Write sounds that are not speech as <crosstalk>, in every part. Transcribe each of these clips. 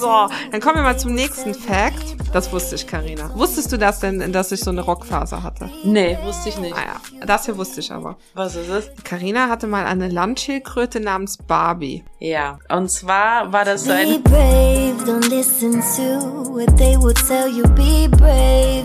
So, dann kommen wir mal zum nächsten Fact. Das wusste ich, Karina. Wusstest du das denn, dass ich so eine Rockphase hatte? Nee, wusste ich nicht. Ah ja, das hier wusste ich aber. Was ist es? Karina hatte mal eine Landschildkröte namens Barbie. Ja, und zwar war das so Be ein... brave, don't listen to what they will tell you. Be brave,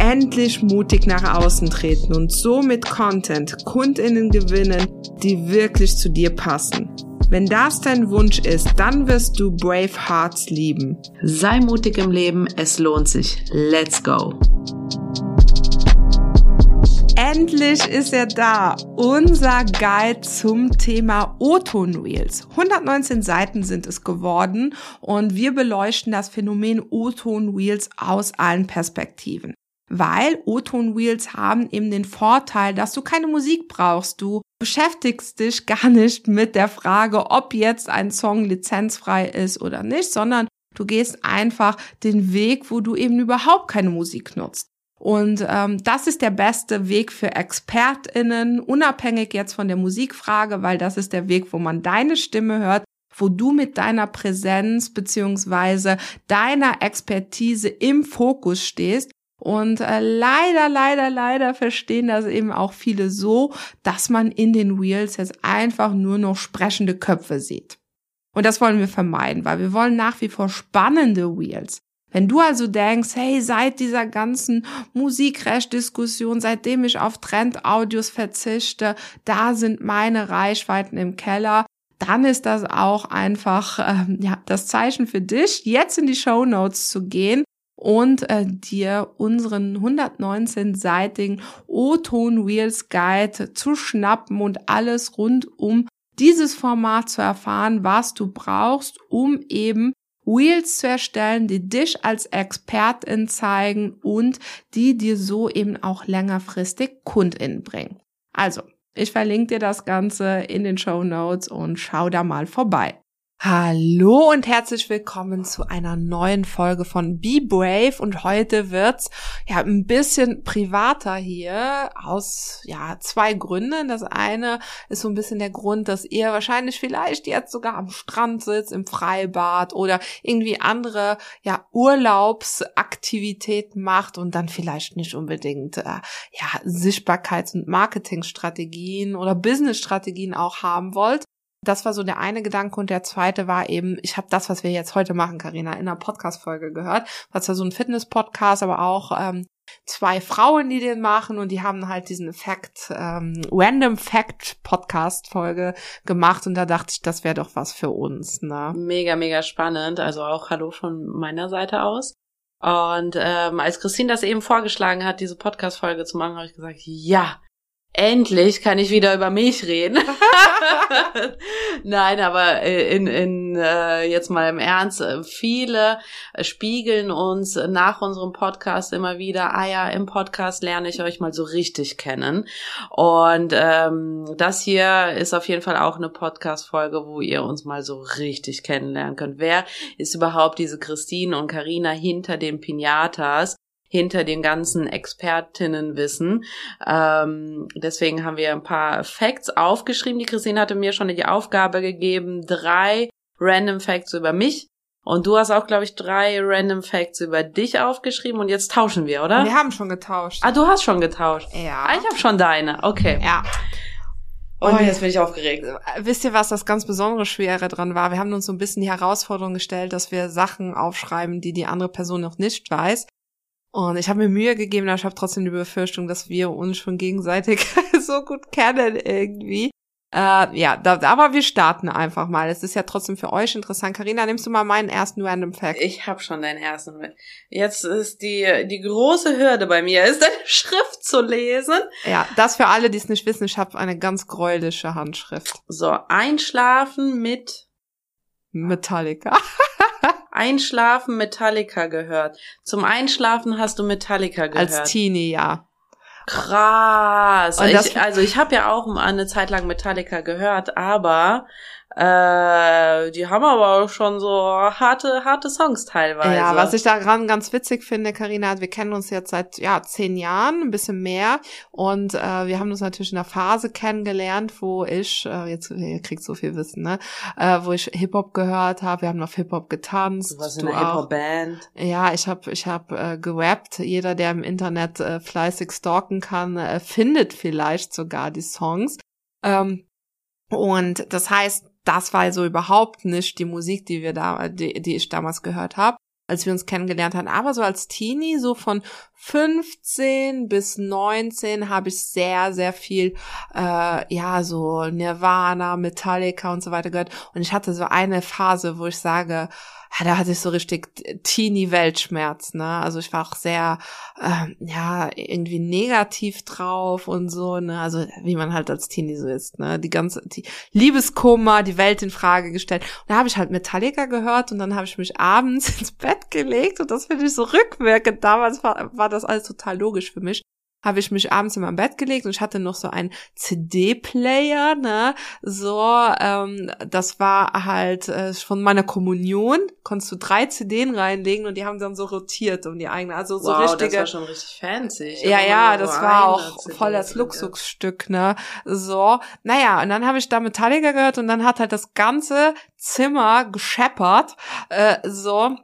Endlich mutig nach außen treten und so mit Content KundInnen gewinnen, die wirklich zu dir passen. Wenn das dein Wunsch ist, dann wirst du Brave Hearts lieben. Sei mutig im Leben, es lohnt sich. Let's go! Endlich ist er da. Unser Guide zum Thema O-Ton Reels. 119 Seiten sind es geworden und wir beleuchten das Phänomen O-Ton Reels aus allen Perspektiven. Weil O-Ton Reels haben eben den Vorteil, dass du keine Musik brauchst. Du beschäftigst dich gar nicht mit der Frage, ob jetzt ein Song lizenzfrei ist oder nicht, sondern du gehst einfach den Weg, wo du eben überhaupt keine Musik nutzt. Und ähm, das ist der beste Weg für ExpertInnen, unabhängig jetzt von der Musikfrage, weil das ist der Weg, wo man deine Stimme hört, wo du mit deiner Präsenz beziehungsweise deiner Expertise im Fokus stehst. Und äh, leider, leider, leider verstehen das eben auch viele so, dass man in den Reels jetzt einfach nur noch sprechende Köpfe sieht. Und das wollen wir vermeiden, weil wir wollen nach wie vor spannende Reels. Wenn du also denkst, hey, seit dieser ganzen Musikrecht-Diskussion, seitdem ich auf Trend-Audios verzichte, da sind meine Reichweiten im Keller, dann ist das auch einfach ähm, ja das Zeichen für dich, jetzt in die Show Notes zu gehen und äh, dir unseren 119-seitigen O-Ton Reels Guide zu schnappen und alles rund um dieses Format zu erfahren, was du brauchst, um eben Reels zu erstellen, die dich als Expertin zeigen und die dir so eben auch längerfristig KundInnen bringen. Also, ich verlinke dir das Ganze in den Show Notes und schau da mal vorbei. Hallo und herzlich willkommen zu einer neuen Folge von Be Brave und heute wird's ja ein bisschen privater hier aus ja zwei Gründen. Das eine ist so ein bisschen der Grund, dass ihr wahrscheinlich vielleicht jetzt sogar am Strand sitzt, im Freibad oder irgendwie andere ja Urlaubsaktivitäten macht und dann vielleicht nicht unbedingt äh, ja Sichtbarkeits- und Marketingstrategien oder Businessstrategien auch haben wollt. Das war so der eine Gedanke und der zweite war eben, ich habe das, was wir jetzt heute machen, Karina, in einer Podcast-Folge gehört. Das war so ein Fitness-Podcast, aber auch ähm, zwei Frauen, die den machen und die haben halt diesen Fact, ähm, Random Fact Podcast-Folge gemacht und da dachte ich, das wäre doch was für uns. Ne? Mega, mega spannend. Also auch Hallo von meiner Seite aus. Und ähm, als Christine das eben vorgeschlagen hat, diese Podcast-Folge zu machen, habe ich gesagt, ja, endlich kann ich wieder über mich reden. <laughs> Nein, aber äh, in, in äh, jetzt mal im Ernst, äh, viele spiegeln uns nach unserem Podcast immer wieder, ah ja, im Podcast lerne ich euch mal so richtig kennen. Und ähm, das hier ist auf jeden Fall auch eine Podcast-Folge, wo ihr uns mal so richtig kennenlernen könnt. Wer ist überhaupt diese Christine und Karina hinter den Pinatas? Hinter den ganzen Expertinnenwissen. Ähm, deswegen haben wir ein paar Facts aufgeschrieben. Die Christine hatte mir schon die Aufgabe gegeben, drei Random Facts über mich. Und du hast auch, glaube ich, drei Random Facts über dich aufgeschrieben und jetzt tauschen wir, oder? Wir haben schon getauscht. Ah, du hast schon getauscht. Ja. Ah, ich habe schon deine. Okay. Ja. Und Oh, jetzt bin ich aufgeregt. Wisst ihr, was das ganz besondere Schwere dran war? Wir haben uns so ein bisschen die Herausforderung gestellt, dass wir Sachen aufschreiben, die die andere Person noch nicht weiß. Und ich habe mir Mühe gegeben, aber ich habe trotzdem die Befürchtung, dass wir uns schon gegenseitig <laughs> so gut kennen irgendwie. Äh, ja, da, aber wir starten einfach mal. Es ist ja trotzdem für euch interessant. Karina, nimmst du mal meinen ersten Random Fact? Ich habe schon deinen ersten. Jetzt ist die die große Hürde bei mir, ist deine <laughs> Schrift zu lesen. Ja, das für alle, die es nicht wissen. Ich habe eine ganz gräuliche Handschrift. So, einschlafen mit Metallica. <laughs> Einschlafen Metallica gehört. Zum Einschlafen hast du Metallica gehört. Als Teenie, ja. Krass. Ich, also ich habe ja auch eine Zeit lang Metallica gehört, aber äh, die haben aber auch schon so harte, harte Songs teilweise. Ja, was ich daran ganz witzig finde, Karina, wir kennen uns jetzt seit ja zehn Jahren, ein bisschen mehr, und äh, wir haben uns natürlich in einer Phase kennengelernt, wo ich äh, jetzt ihr kriegt so viel Wissen, ne, äh, wo ich Hip Hop gehört habe. Wir haben auf Hip Hop getanzt. Du warst in einer Hip Hop Band. Ja, ich habe ich habe äh, gerappt. Jeder, der im Internet äh, fleißig stalken kann, äh, findet vielleicht sogar die Songs. Ähm, und das heißt, das war so überhaupt nicht die Musik, die wir da, die, die ich damals gehört habe, als wir uns kennengelernt haben. Aber so als Teenie, so von 15 bis 19 habe ich sehr, sehr viel, äh, ja, so Nirvana, Metallica und so weiter gehört. Und ich hatte so eine Phase, wo ich sage, da hatte ich so richtig Teenie-Weltschmerz, ne? Also ich war auch sehr, äh, ja, irgendwie negativ drauf und so, ne? Also wie man halt als Teenie so ist, ne? Die ganze, die Liebeskummer, die Welt in Frage gestellt. Und da habe ich halt Metallica gehört und dann habe ich mich abends <laughs> ins Bett gelegt und das finde ich so rückwirkend. Damals war, war das alles total logisch für mich habe ich mich abends in mein Bett gelegt und ich hatte noch so einen CD-Player, ne, so, ähm, das war halt äh, von meiner Kommunion, konntest du drei CDs reinlegen und die haben dann so rotiert um die eigene, also so wow, richtige. das war schon richtig fancy. Ich ja, ja, das war auch CD voll das Luxusstück, ne, so, naja, und dann habe ich da Metallica gehört und dann hat halt das ganze Zimmer gescheppert, äh, so,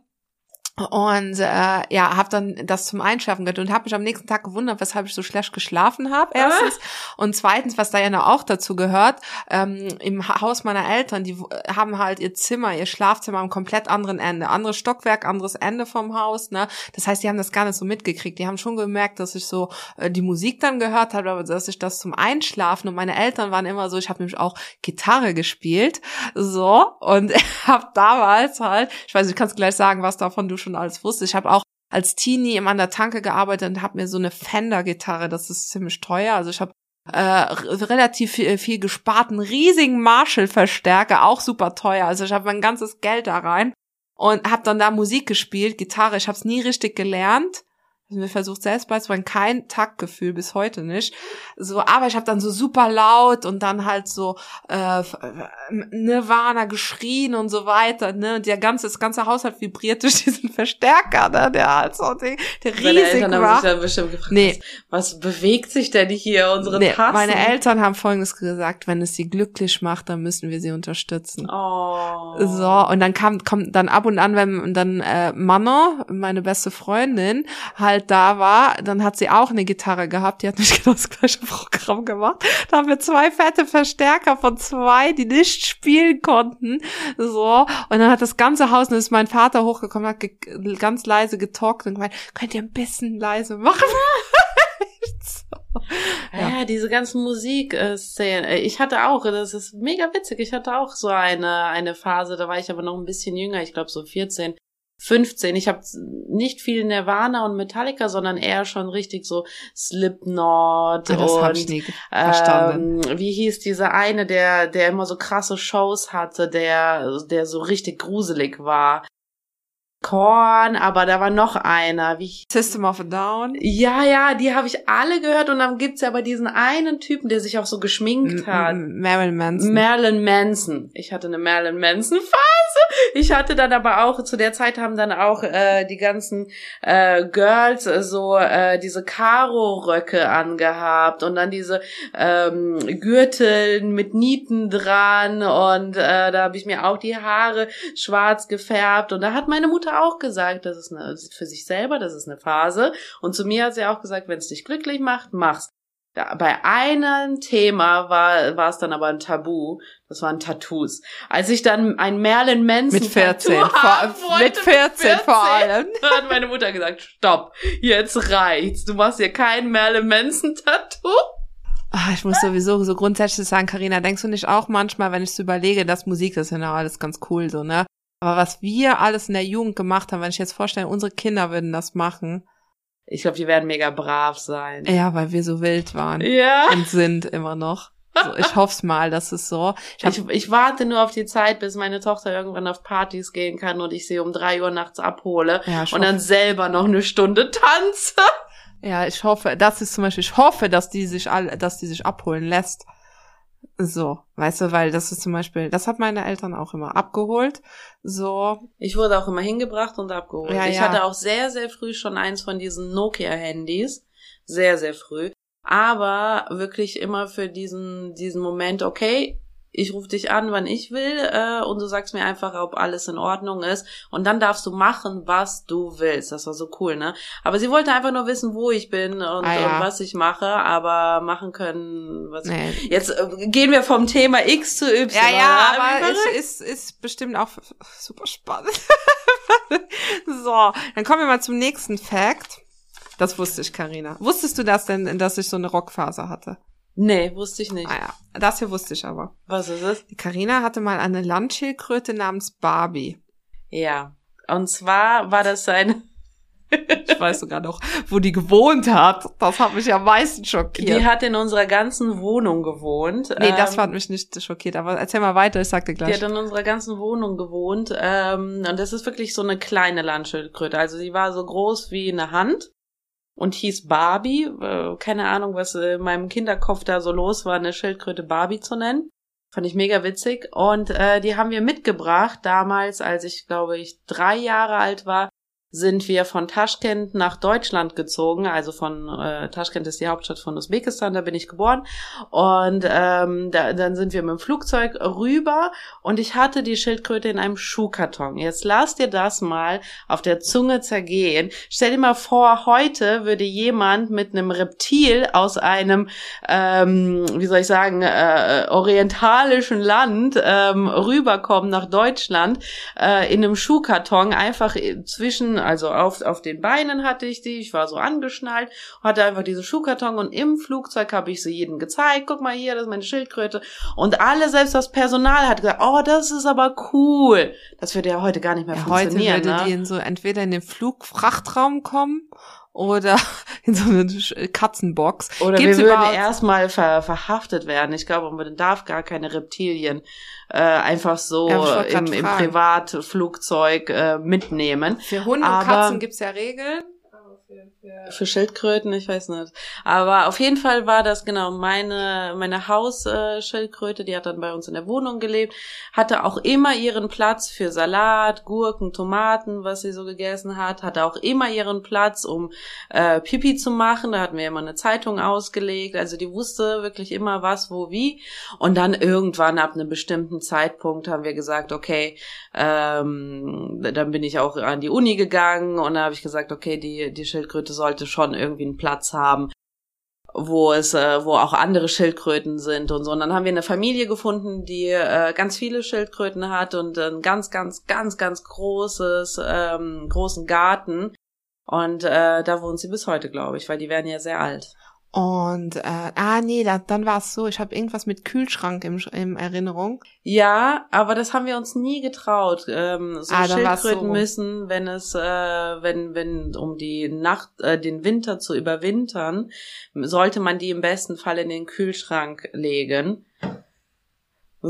und äh, ja, habe dann das zum Einschlafen gehört und habe mich am nächsten Tag gewundert, weshalb ich so schlecht geschlafen habe. Erstens ah. und zweitens, was da ja auch dazu gehört, ähm, im Haus meiner Eltern, die haben halt ihr Zimmer, ihr Schlafzimmer am komplett anderen Ende, anderes Stockwerk, anderes Ende vom Haus. Ne, das heißt, die haben das gar nicht so mitgekriegt. Die haben schon gemerkt, dass ich so äh, die Musik dann gehört habe, aber dass ich das zum Einschlafen und meine Eltern waren immer so. Ich habe nämlich auch Gitarre gespielt, so und <laughs> habe damals halt, ich weiß, ich kann es gleich sagen, was davon du schon alles wusste. Ich habe auch als Teenie immer an der Tanke gearbeitet und habe mir so eine Fender-Gitarre, das ist ziemlich teuer. Also ich habe äh, relativ viel, viel gespart, einen riesigen Marshall-Verstärker, auch super teuer. Also ich habe mein ganzes Geld da rein und habe dann da Musik gespielt, Gitarre. Ich habe es nie richtig gelernt also mir versucht selbst beizubringen, kein Taktgefühl bis heute nicht. So, aber ich habe dann so super laut und dann halt so äh, Nirvana geschrien und so weiter, ne? Und der ganze, das ganze Haus hat vibriert <laughs> durch diesen Verstärker, ne? Der halt so, der, der riesig Meine Eltern war. haben sich dann bestimmt gefragt, nee. was, bewegt sich denn hier unsere nee, Tassen? Meine Eltern haben folgendes gesagt, wenn es sie glücklich macht, dann müssen wir sie unterstützen. Oh. So, und dann kam, kommt dann ab und an, wenn dann äh, Mama, meine beste Freundin, halt halt da war, dann hat sie auch eine Gitarre gehabt, die hat nicht <laughs> genau das gleiche Programm gemacht. Da haben wir zwei fette Verstärker von zwei, die nicht spielen konnten. So. Und dann hat das ganze Haus, und ist mein Vater hochgekommen, hat ganz leise getalkt und gemeint, könnt ihr ein bisschen leise machen? <laughs> ja. ja, diese ganzen Musikszenen. Äh, ich hatte auch, das ist mega witzig, ich hatte auch so eine, eine Phase, da war ich aber noch ein bisschen jünger, ich glaube so 14. 15. Ich habe nicht viel Nirvana und Metallica, sondern eher schon richtig so Slipknot das und hab ich nie verstanden. Ähm, wie hieß dieser eine, der der immer so krasse Shows hatte, der der so richtig gruselig war. Korn, aber da war noch einer. Wie System of a Down? Ja, ja, die habe ich alle gehört und dann gibt's ja aber diesen einen Typen, der sich auch so geschminkt hat. Marilyn Manson. Marilyn Manson. Ich hatte eine Marilyn Manson Phase. Ich hatte dann aber auch zu der Zeit haben dann auch äh, die ganzen äh, Girls äh, so äh, diese Karo Röcke angehabt und dann diese ähm, Gürtel mit Nieten dran und äh, da habe ich mir auch die Haare schwarz gefärbt und da hat meine Mutter auch gesagt, das ist eine, für sich selber, das ist eine Phase. Und zu mir hat sie auch gesagt, wenn es dich glücklich macht, mach's. Ja, bei einem Thema war, war es dann aber ein Tabu. Das waren Tattoos. Als ich dann ein Merlin Manson mit 14, vor, mit 14, 14 vor allem, <laughs> hat meine Mutter gesagt, stopp, jetzt reicht's. Du machst hier kein Merlin Manson Tattoo. Ah, ich muss sowieso so grundsätzlich sagen, Karina, denkst du nicht auch manchmal, wenn ich so überlege, dass Musik, das ist ja noch alles ganz cool so, ne? Aber was wir alles in der Jugend gemacht haben, wenn ich jetzt vorstelle, unsere Kinder würden das machen. Ich glaube, die werden mega brav sein. Ja, weil wir so wild waren. Ja. Und sind immer noch. So, ich hoffe mal, dass es so. Ich, ich, ich, warte nur auf die Zeit, bis meine Tochter irgendwann auf Partys gehen kann und ich sie um drei Uhr nachts abhole ja, und dann selber noch eine Stunde tanze. Ja, ich hoffe, das ist zum Beispiel, ich hoffe, dass die sich alle, dass die sich abholen lässt. So, weißt du, weil das ist zum Beispiel, das hat meine Eltern auch immer abgeholt. So. Ich wurde auch immer hingebracht und abgeholt. Ja, ich ja. hatte auch sehr, sehr früh schon eins von diesen Nokia-Handys. Sehr, sehr früh. Aber wirklich immer für diesen, diesen Moment, okay, ich rufe dich an, wann ich will, äh, und du sagst mir einfach, ob alles in Ordnung ist. Und dann darfst du machen, was du willst. Das war so cool, ne? Aber sie wollte einfach nur wissen, wo ich bin und, ah, ja. und was ich mache, aber machen können, was nee. ich. Jetzt äh, gehen wir vom Thema X zu Y. Ja, ja, aber es ist, ist bestimmt auch super spannend. <laughs> so, dann kommen wir mal zum nächsten Fact. Das wusste ich, Karina. Wusstest du das denn, dass ich so eine Rockphase hatte? Nee, wusste ich nicht. Ah ja, das hier wusste ich aber. Was ist es? Die Karina hatte mal eine Landschildkröte namens Barbie. Ja. Und zwar war das eine. ich weiß sogar noch, wo die gewohnt hat. Das hat mich am meisten schockiert. Die hat in unserer ganzen Wohnung gewohnt. Nee, das ähm, hat mich nicht schockiert. Aber erzähl mal weiter, ich sagte gleich. Die hat in unserer ganzen Wohnung gewohnt. Ähm, und das ist wirklich so eine kleine Landschildkröte. Also sie war so groß wie eine Hand und hieß Barbie. Äh, keine Ahnung, was in meinem Kinderkopf da so los war, eine Schildkröte Barbie zu nennen. Fand ich mega witzig. Und äh, die haben wir mitgebracht damals, als ich, glaube ich, drei Jahre alt war sind wir von Taschkent nach Deutschland gezogen. Also von äh, Taschkent ist die Hauptstadt von Usbekistan, da bin ich geboren. Und ähm, da, dann sind wir mit dem Flugzeug rüber und ich hatte die Schildkröte in einem Schuhkarton. Jetzt lass dir das mal auf der Zunge zergehen. Stell dir mal vor, heute würde jemand mit einem Reptil aus einem, ähm, wie soll ich sagen, äh, orientalischen Land ähm, rüberkommen nach Deutschland äh, in einem Schuhkarton einfach zwischen also auf, auf den Beinen hatte ich die, ich war so angeschnallt, hatte einfach diesen Schuhkarton und im Flugzeug habe ich sie jedem gezeigt, guck mal hier, das ist meine Schildkröte. Und alle, selbst das Personal hat gesagt, oh, das ist aber cool. Das würde ja heute gar nicht mehr ja, funktionieren. Heute würde ne? die in so entweder in den Flugfrachtraum kommen oder <laughs> in so eine Katzenbox. Oder Gibt's wir würden erstmal ver verhaftet werden. Ich glaube, man darf gar keine Reptilien äh, einfach so ja, im, im Privatflugzeug äh, mitnehmen. Für Hunde und Katzen gibt's ja Regeln. Für Schildkröten, ich weiß nicht. Aber auf jeden Fall war das genau meine, meine Hausschildkröte, die hat dann bei uns in der Wohnung gelebt, hatte auch immer ihren Platz für Salat, Gurken, Tomaten, was sie so gegessen hat, hatte auch immer ihren Platz, um äh, Pipi zu machen. Da hatten wir immer eine Zeitung ausgelegt. Also die wusste wirklich immer was, wo, wie. Und dann irgendwann ab einem bestimmten Zeitpunkt haben wir gesagt, okay, ähm, dann bin ich auch an die Uni gegangen und da habe ich gesagt, okay, die, die Schildkröte sollte schon irgendwie einen Platz haben, wo es, äh, wo auch andere Schildkröten sind und so. Und dann haben wir eine Familie gefunden, die äh, ganz viele Schildkröten hat und ein ganz, ganz, ganz, ganz großes, ähm, großen Garten. Und äh, da wohnt sie bis heute, glaube ich, weil die werden ja sehr alt. Und äh, ah nee, da, dann war es so, ich habe irgendwas mit Kühlschrank im, im Erinnerung. Ja, aber das haben wir uns nie getraut. Ähm, so ah, Schildkröten so. müssen, wenn es, äh, wenn, wenn um die Nacht, äh, den Winter zu überwintern, sollte man die im besten Fall in den Kühlschrank legen.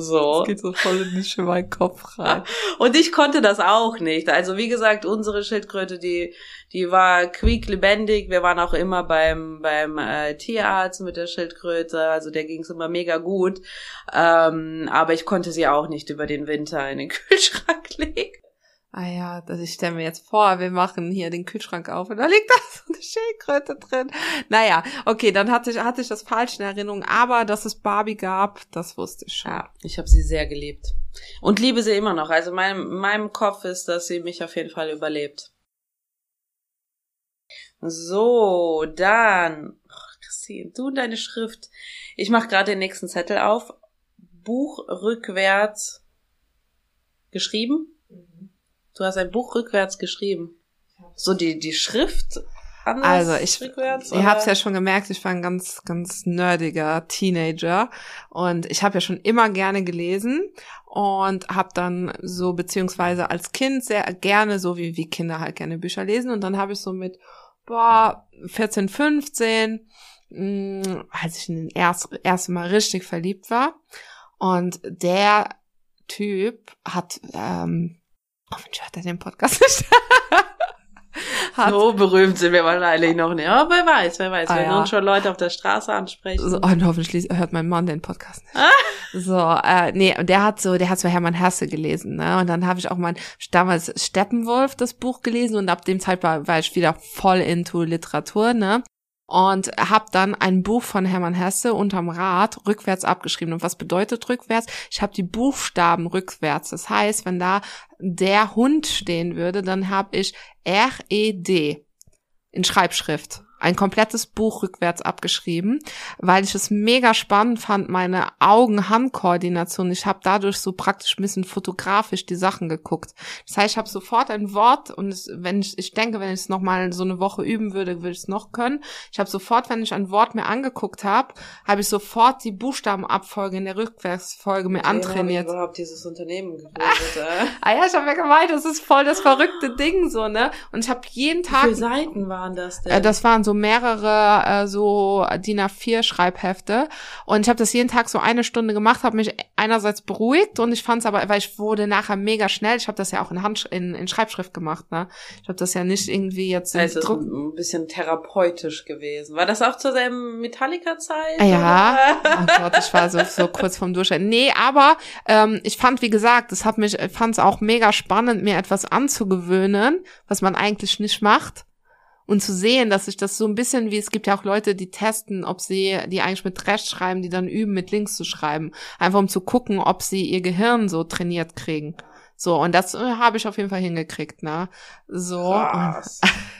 So. Das geht so voll in nicht in meinen Kopf rein. <laughs> Und ich konnte das auch nicht. Also wie gesagt, unsere Schildkröte, die, die war quieklebendig. Wir waren auch immer beim, beim äh, Tierarzt mit der Schildkröte. Also der ging es immer mega gut. Ähm, aber ich konnte sie auch nicht über den Winter in den <laughs> Kühlschrank legen. Ah ja, also ich stelle mir jetzt vor, wir machen hier den Kühlschrank auf und da liegt <laughs> da so eine Schildkröte drin. Naja, okay, dann hatte ich, hatte ich das falsch in Erinnerung, aber dass es Barbie gab, das wusste ich schon. Ja, ich habe sie sehr geliebt. Und liebe sie immer noch. Also mein, meinem Kopf ist, dass sie mich auf jeden Fall überlebt. So, dann. Christine, du und deine Schrift. Ich mache gerade den nächsten Zettel auf. Buch rückwärts geschrieben. Du hast ein Buch rückwärts geschrieben. So die, die Schrift anders Also ich, rückwärts? ihr habt es ja schon gemerkt, ich war ein ganz, ganz nerdiger Teenager und ich habe ja schon immer gerne gelesen und habe dann so beziehungsweise als Kind sehr gerne so wie wie Kinder halt gerne Bücher lesen und dann habe ich so mit boah 14, 15 mh, als ich in den erst, ersten Mal richtig verliebt war und der Typ hat ähm, hoffentlich hört er den Podcast <laughs> nicht hat So berühmt sind wir wahrscheinlich noch nicht. Aber wer weiß, wer weiß. Ah, wenn ja. uns schon Leute auf der Straße ansprechen. So, und hoffentlich hört mein Mann den Podcast nicht. So, äh, nee, und der hat so, der hat so Hermann Hesse gelesen, ne? Und dann habe ich auch mein damals Steppenwolf das Buch gelesen und ab dem Zeit war, war ich wieder voll into Literatur, ne? Und habe dann ein Buch von Hermann Hesse unterm Rad rückwärts abgeschrieben. Und was bedeutet rückwärts? Ich habe die Buchstaben rückwärts. Das heißt, wenn da der Hund stehen würde, dann habe ich R-E-D in Schreibschrift. Ein komplettes Buch rückwärts abgeschrieben, weil ich es mega spannend fand, meine Augen-Hand-Koordination. Ich habe dadurch so praktisch ein bisschen fotografisch die Sachen geguckt. Das heißt, ich habe sofort ein Wort und es, wenn ich, ich denke, wenn ich es nochmal so eine Woche üben würde, würde ich es noch können. Ich habe sofort, wenn ich ein Wort mir angeguckt habe, habe ich sofort die Buchstabenabfolge in der Rückwärtsfolge mir habe ich antrainiert. überhaupt dieses Unternehmen gegründet? <laughs> äh? Ah ja, ich habe ja gemeint, das ist voll das verrückte Ding so, ne? Und ich habe jeden Wie Tag viele Seiten waren das denn? Äh, das waren so mehrere äh, so DIN A4 Schreibhefte und ich habe das jeden Tag so eine Stunde gemacht, habe mich einerseits beruhigt und ich fand es aber, weil ich wurde nachher mega schnell. Ich habe das ja auch in Hand in, in Schreibschrift gemacht, ne? Ich habe das ja nicht irgendwie jetzt in es ist Druck. ein bisschen therapeutisch gewesen. War das auch zur selben Metallica-Zeit? Ah, Ja, oder? oh Gott, ich war so, so kurz vorm Durchschnitt. Nee, aber ähm, ich fand, wie gesagt, das hat mich, fand es auch mega spannend, mir etwas anzugewöhnen, was man eigentlich nicht macht. Und zu sehen, dass ich das so ein bisschen wie, es gibt ja auch Leute, die testen, ob sie, die eigentlich mit rechts schreiben, die dann üben, mit links zu schreiben. Einfach um zu gucken, ob sie ihr Gehirn so trainiert kriegen. So, und das äh, habe ich auf jeden Fall hingekriegt, ne? So,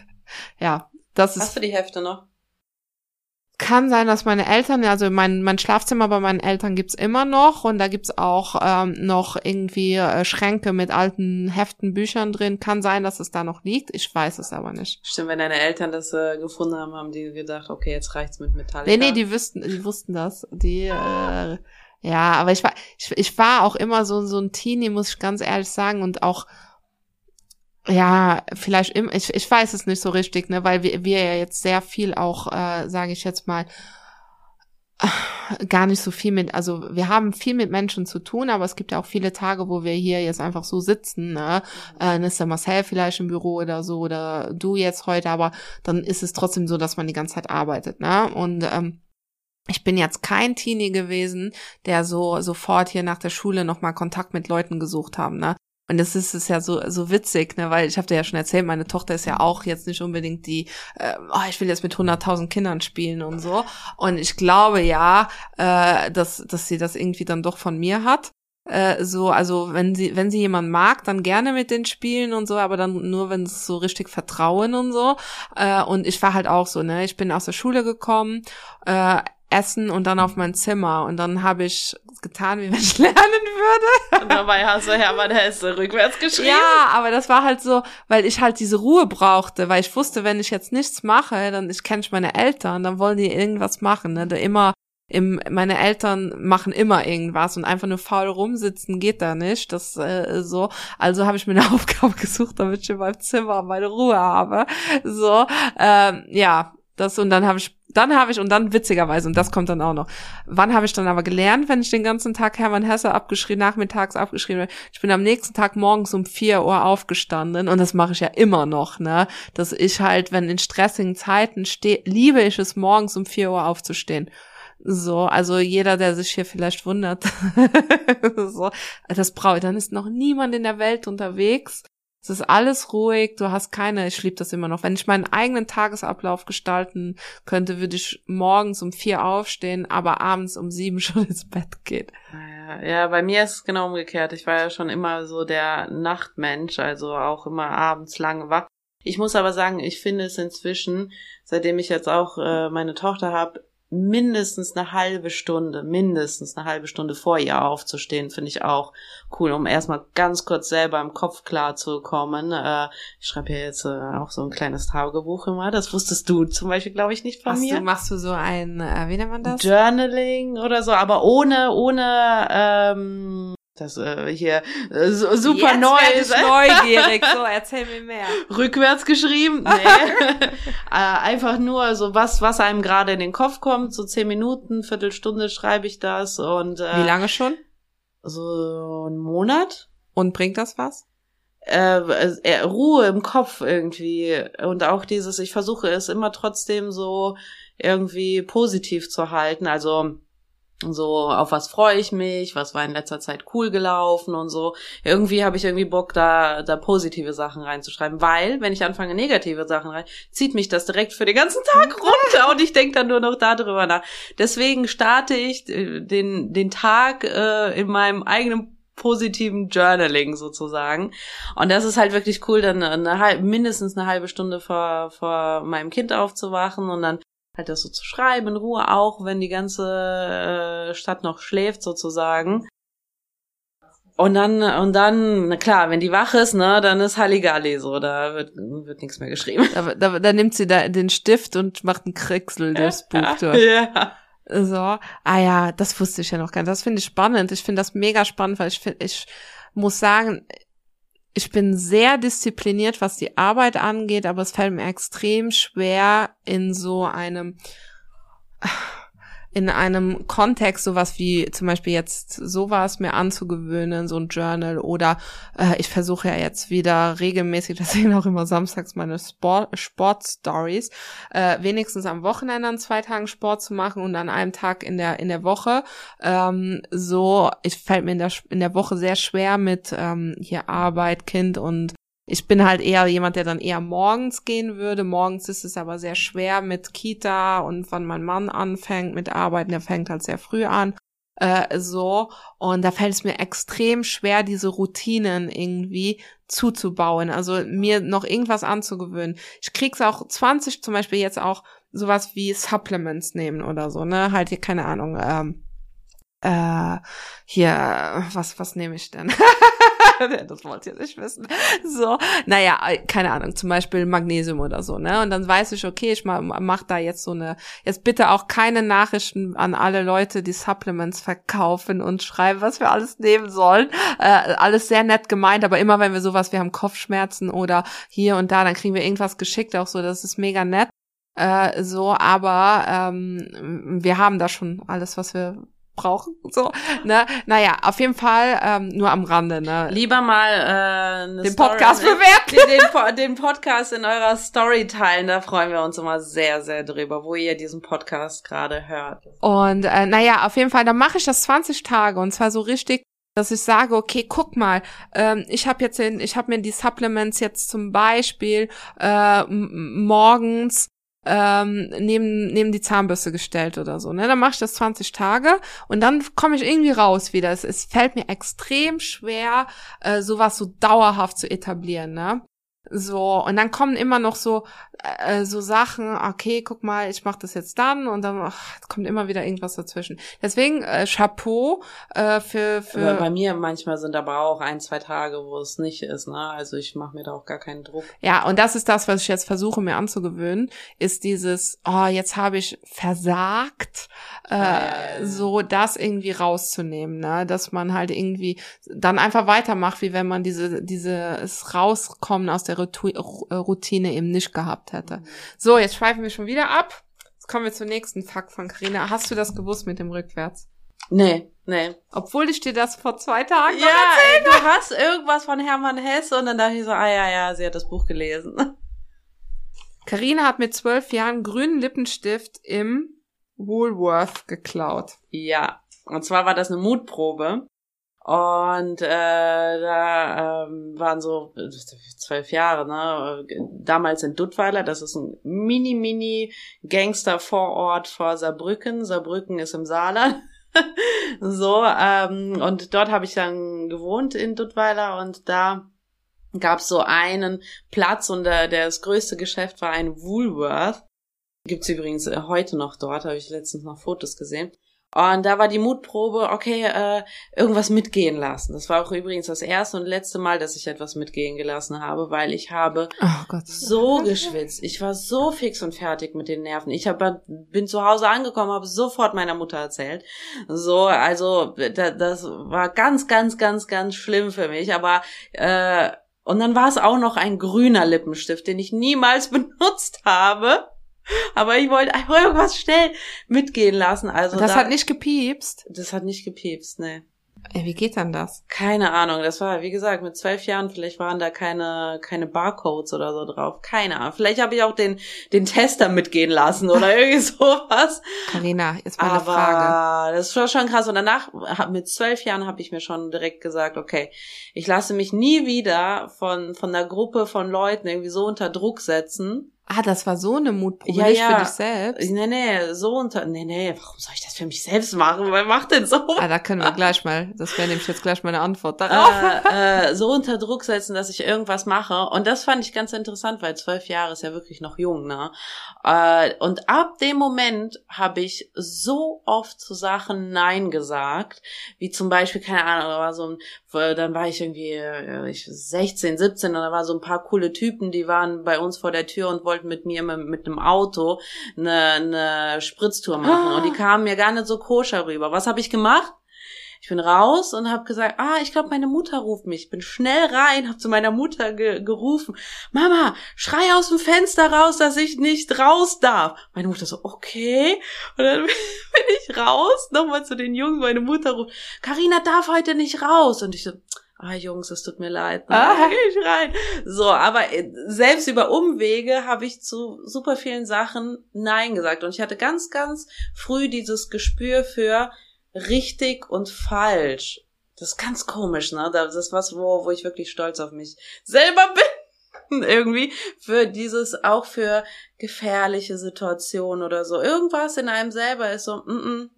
<laughs> ja, das ist Hast du die Hefte noch? Kann sein, dass meine Eltern, also mein, mein Schlafzimmer bei meinen Eltern gibt's immer noch und da gibt's auch ähm, noch irgendwie äh, Schränke mit alten Heften, Büchern drin. Kann sein, dass es da noch liegt. Ich weiß es aber nicht. Stimmt, wenn deine Eltern das äh, gefunden haben, haben die gedacht, okay, jetzt reicht's mit Metallica. Nee, nee, die wüssten, die wussten das. Die, äh, ja, aber ich war, ich, ich war auch immer so, so ein Teenie, muss ich ganz ehrlich sagen, und auch ja, vielleicht im, ich, ich weiß es nicht so richtig, ne, weil wir, wir ja jetzt sehr viel auch, äh, sage ich jetzt mal, gar nicht so viel mit, also wir haben viel mit Menschen zu tun, aber es gibt ja auch viele Tage, wo wir hier jetzt einfach so sitzen, ne? Äh, ist der Marcel vielleicht im Büro oder so oder du jetzt heute, aber dann ist es trotzdem so, dass man die ganze Zeit arbeitet, ne? Und ähm, ich bin jetzt kein Teenie gewesen, der so sofort hier nach der Schule nochmal Kontakt mit Leuten gesucht haben, ne? Und das ist es ja so so witzig, ne, weil ich habe dir ja schon erzählt, meine Tochter ist ja auch jetzt nicht unbedingt die, äh, oh, ich will jetzt mit 100.000 Kindern spielen und so. Und ich glaube ja, äh, dass dass sie das irgendwie dann doch von mir hat. Äh, so, also wenn sie wenn sie jemanden mag, dann gerne mit den spielen und so, aber dann nur wenn es so richtig Vertrauen und so. Äh, und ich war halt auch so, ne, ich bin aus der Schule gekommen. Äh, Essen und dann auf mein Zimmer und dann habe ich getan, wie wenn ich <laughs> lernen würde. Und dabei hast du Hermann Hesse rückwärts geschrieben. Ja, aber das war halt so, weil ich halt diese Ruhe brauchte, weil ich wusste, wenn ich jetzt nichts mache, dann ich kenne ich meine Eltern, dann wollen die irgendwas machen, ne? Da immer im, meine Eltern machen immer irgendwas und einfach nur faul rumsitzen geht da nicht. Das äh, so. Also habe ich mir eine <laughs> Aufgabe gesucht, damit ich in meinem Zimmer meine Ruhe habe. So, ähm, ja, das und dann habe ich dann habe ich, und dann witzigerweise, und das kommt dann auch noch, wann habe ich dann aber gelernt, wenn ich den ganzen Tag Hermann Hesse abgeschrieben, nachmittags abgeschrieben habe? Ich bin am nächsten Tag morgens um vier Uhr aufgestanden und das mache ich ja immer noch, ne? Dass ich halt, wenn in stressigen Zeiten stehe, liebe ich es morgens um vier Uhr aufzustehen. So, also jeder, der sich hier vielleicht wundert, <laughs> so, das brauche ich, dann ist noch niemand in der Welt unterwegs. Es ist alles ruhig, du hast keine, ich liebe das immer noch. Wenn ich meinen eigenen Tagesablauf gestalten könnte, würde ich morgens um vier aufstehen, aber abends um sieben <laughs> schon ins Bett gehen. Ja, bei mir ist es genau umgekehrt. Ich war ja schon immer so der Nachtmensch, also auch immer abends lange wach. Ich muss aber sagen, ich finde es inzwischen, seitdem ich jetzt auch äh, meine Tochter habe, mindestens eine halbe Stunde, mindestens eine halbe Stunde vor ihr aufzustehen, finde ich auch cool, um erstmal ganz kurz selber im Kopf klar zu kommen. Äh, ich schreibe hier jetzt äh, auch so ein kleines Tagebuch immer. Das wusstest du zum Beispiel, glaube ich, nicht von Hast mir. Du, machst du so ein, äh, wie nennt man das? Journaling oder so, aber ohne, ohne ähm, das äh, hier äh, super Jetzt neu ist. neugierig. So, <laughs> erzähl mir mehr. Rückwärts geschrieben? <laughs> Nee. äh, einfach nur so was, was einem gerade in den Kopf kommt. So zehn Minuten, Viertelstunde schreibe ich das und äh, wie lange schon? So einen Monat. Und bringt das was? Äh, äh, Ruhe im Kopf irgendwie und auch dieses. Ich versuche es immer trotzdem so irgendwie positiv zu halten. Also so, auf was freue ich mich, was war in letzter Zeit cool gelaufen und so. Irgendwie habe ich irgendwie Bock, da, da positive Sachen reinzuschreiben, weil, wenn ich anfange, negative Sachen rein, zieht mich das direkt für den ganzen Tag <laughs> runter und ich denke dann nur noch darüber nach. Deswegen starte ich äh, den, den Tag äh, in meinem eigenen positiven Journaling sozusagen. Und das ist halt wirklich cool, dann eine halbe, mindestens eine halbe Stunde vor, vor meinem Kind aufzuwachen und dann halt das so zu schreiben, in Ruhe auch, wenn die ganze äh, Stadt noch schläft sozusagen. Und dann, und dann, na klar, wenn die wach ist, ne, dann ist Halligalli so, da wird, wird nichts mehr geschrieben. Da, da, da nimmt sie da den Stift und macht einen Kricksel durchs <laughs> Buch durch. Ja. So, ah ja, das wusste ich ja noch gar nicht. Das finde ich spannend. Ich finde das mega spannend, weil ich finde, ich muss sagen, ich bin sehr diszipliniert, was die Arbeit angeht, aber es fällt mir extrem schwer in so einem in einem Kontext sowas wie zum Beispiel jetzt sowas mir anzugewöhnen, so ein Journal oder äh, ich versuche ja jetzt wieder regelmäßig, <laughs> deswegen auch immer samstags meine Sport, Sport-Stories, äh, wenigstens am Wochenende an zwei Tagen Sport zu machen und an einem Tag in der in der Woche. Ähm, so, ich fällt mir in der in der Woche sehr schwer mit ähm, hier Arbeit, Kind und ich bin halt eher jemand, der dann eher morgens gehen würde. Morgens ist es aber sehr schwer mit Kita und wann mein Mann anfängt mit Arbeiten, der fängt halt sehr früh an. Äh, so. Und da fällt es mir extrem schwer, diese Routinen irgendwie zuzubauen. Also mir noch irgendwas anzugewöhnen. Ich krieg's auch 20 zum Beispiel jetzt auch sowas wie Supplements nehmen oder so, ne? Halt hier, keine Ahnung, ähm, äh, hier, was, was nehme ich denn? <laughs> das wollt ihr nicht wissen. So, naja, keine Ahnung, zum Beispiel Magnesium oder so, ne? Und dann weiß ich, okay, ich mach, da jetzt so eine, jetzt bitte auch keine Nachrichten an alle Leute, die Supplements verkaufen und schreiben, was wir alles nehmen sollen. Äh, alles sehr nett gemeint, aber immer wenn wir sowas, wir haben Kopfschmerzen oder hier und da, dann kriegen wir irgendwas geschickt, auch so, das ist mega nett. Äh, so, aber ähm, wir haben da schon alles, was wir brauchen. So, ne? Naja, auf jeden Fall ähm, nur am Rande, ne? Lieber mal äh, den Story, Podcast bewerten. Den, den, den, Podcast in eurer Story teilen, da freuen wir uns immer sehr, sehr drüber, wo ihr diesen Podcast gerade hört. Und äh, naja, auf jeden Fall, dann mache ich das 20 Tage und zwar so richtig dass ich sage, okay, guck mal, ähm, ich habe jetzt, in, ich habe mir die Supplements jetzt zum Beispiel äh, morgens ähm, neben, neben die Zahnbürste gestellt oder so. Ne? Dann mache ich das 20 Tage und dann komme ich irgendwie raus wieder. Es, es fällt mir extrem schwer, äh, sowas so dauerhaft zu etablieren. Ne? So, und dann kommen immer noch so, äh, so Sachen, okay, guck mal, ich mache das jetzt dann und dann ach, kommt immer wieder irgendwas dazwischen. Deswegen äh, Chapeau äh, für, für. Aber bei mir manchmal sind aber auch ein, zwei Tage, wo es nicht ist, ne? Also ich mache mir da auch gar keinen Druck. Ja, und das ist das, was ich jetzt versuche mir anzugewöhnen, ist dieses, oh, jetzt habe ich versagt, äh, ja. so das irgendwie rauszunehmen, ne? Dass man halt irgendwie dann einfach weitermacht, wie wenn man diese, dieses Rauskommen aus der Routine eben nicht gehabt hätte. So, jetzt schweifen wir schon wieder ab. Jetzt kommen wir zum nächsten Fakt von Karina. Hast du das gewusst mit dem Rückwärts? Nee, nee. Obwohl ich dir das vor zwei Tagen ja, ey, du hast irgendwas von Hermann Hesse und dann dachte ich so, ah ja, ja, sie hat das Buch gelesen. Karina hat mit zwölf Jahren grünen Lippenstift im Woolworth geklaut. Ja, und zwar war das eine Mutprobe. Und äh, da ähm, waren so zwölf Jahre, ne? Damals in Duttweiler, das ist ein mini-mini Gangster-Vorort vor Saarbrücken. Saarbrücken ist im Saarland. <laughs> so, ähm, und dort habe ich dann gewohnt in Duttweiler und da gab es so einen Platz und der, der das größte Geschäft war ein Woolworth. Gibt's übrigens äh, heute noch dort, habe ich letztens noch Fotos gesehen. Und da war die Mutprobe, okay, äh, irgendwas mitgehen lassen. Das war auch übrigens das erste und letzte Mal, dass ich etwas mitgehen gelassen habe, weil ich habe oh so geschwitzt. Ich war so fix und fertig mit den Nerven. Ich hab, bin zu Hause angekommen, habe sofort meiner Mutter erzählt. So, also da, das war ganz, ganz, ganz, ganz schlimm für mich. Aber äh, und dann war es auch noch ein grüner Lippenstift, den ich niemals <laughs> benutzt habe. Aber ich wollte einfach irgendwas schnell mitgehen lassen. Also das da, hat nicht gepiepst. Das hat nicht gepiepst, ne. Wie geht dann das? Keine Ahnung. Das war, wie gesagt, mit zwölf Jahren, vielleicht waren da keine, keine Barcodes oder so drauf. Keine Ahnung. Vielleicht habe ich auch den, den Tester mitgehen lassen oder <laughs> irgendwie sowas. Karina, jetzt mal eine Frage. das war schon krass. Und danach, mit zwölf Jahren, habe ich mir schon direkt gesagt, okay, ich lasse mich nie wieder von, von einer Gruppe von Leuten irgendwie so unter Druck setzen Ah, das war so eine Mutprobe, Ja, nicht ja. für dich selbst. Nee, nee, so unter. Nee, nee, warum soll ich das für mich selbst machen? Wer macht denn so? Ah, da können wir gleich mal, das wäre nämlich jetzt gleich meine Antwort darauf. äh, <laughs> äh, so unter Druck setzen, dass ich irgendwas mache. Und das fand ich ganz interessant, weil zwölf Jahre ist ja wirklich noch jung, ne? Äh, und ab dem Moment habe ich so oft zu Sachen Nein gesagt, wie zum Beispiel, keine Ahnung, da war so ein, dann war ich irgendwie äh, ich 16, 17 und da war so ein paar coole Typen, die waren bei uns vor der Tür und wollten mit mir mit, einem Auto eine, eine Spritztour machen. Und die kamen mir gar nicht so koscher rüber. Was habe ich gemacht? Ich bin raus und habe gesagt, ah, ich glaube, meine Mutter ruft mich. Bin schnell rein, habe zu meiner Mutter ge gerufen, Mama, schrei aus dem Fenster raus, dass ich nicht raus darf. Meine Mutter so, okay. Und dann <laughs> bin ich raus, nochmal zu den Jungs, meine Mutter ruft, Karina darf heute nicht raus. Und ich so, ah Jungs, es tut mir leid, ne? Ah. geh <laughs> ich rein. So, aber äh, selbst über Umwege habe ich zu super vielen Sachen Nein gesagt. Und ich hatte ganz, ganz früh dieses Gespür für richtig und falsch. Das ist ganz komisch, ne? Das ist was, wo, wo ich wirklich stolz auf mich selber <laughs> bin. Irgendwie für dieses, auch für gefährliche Situationen oder so. Irgendwas in einem selber ist so, mm, mm,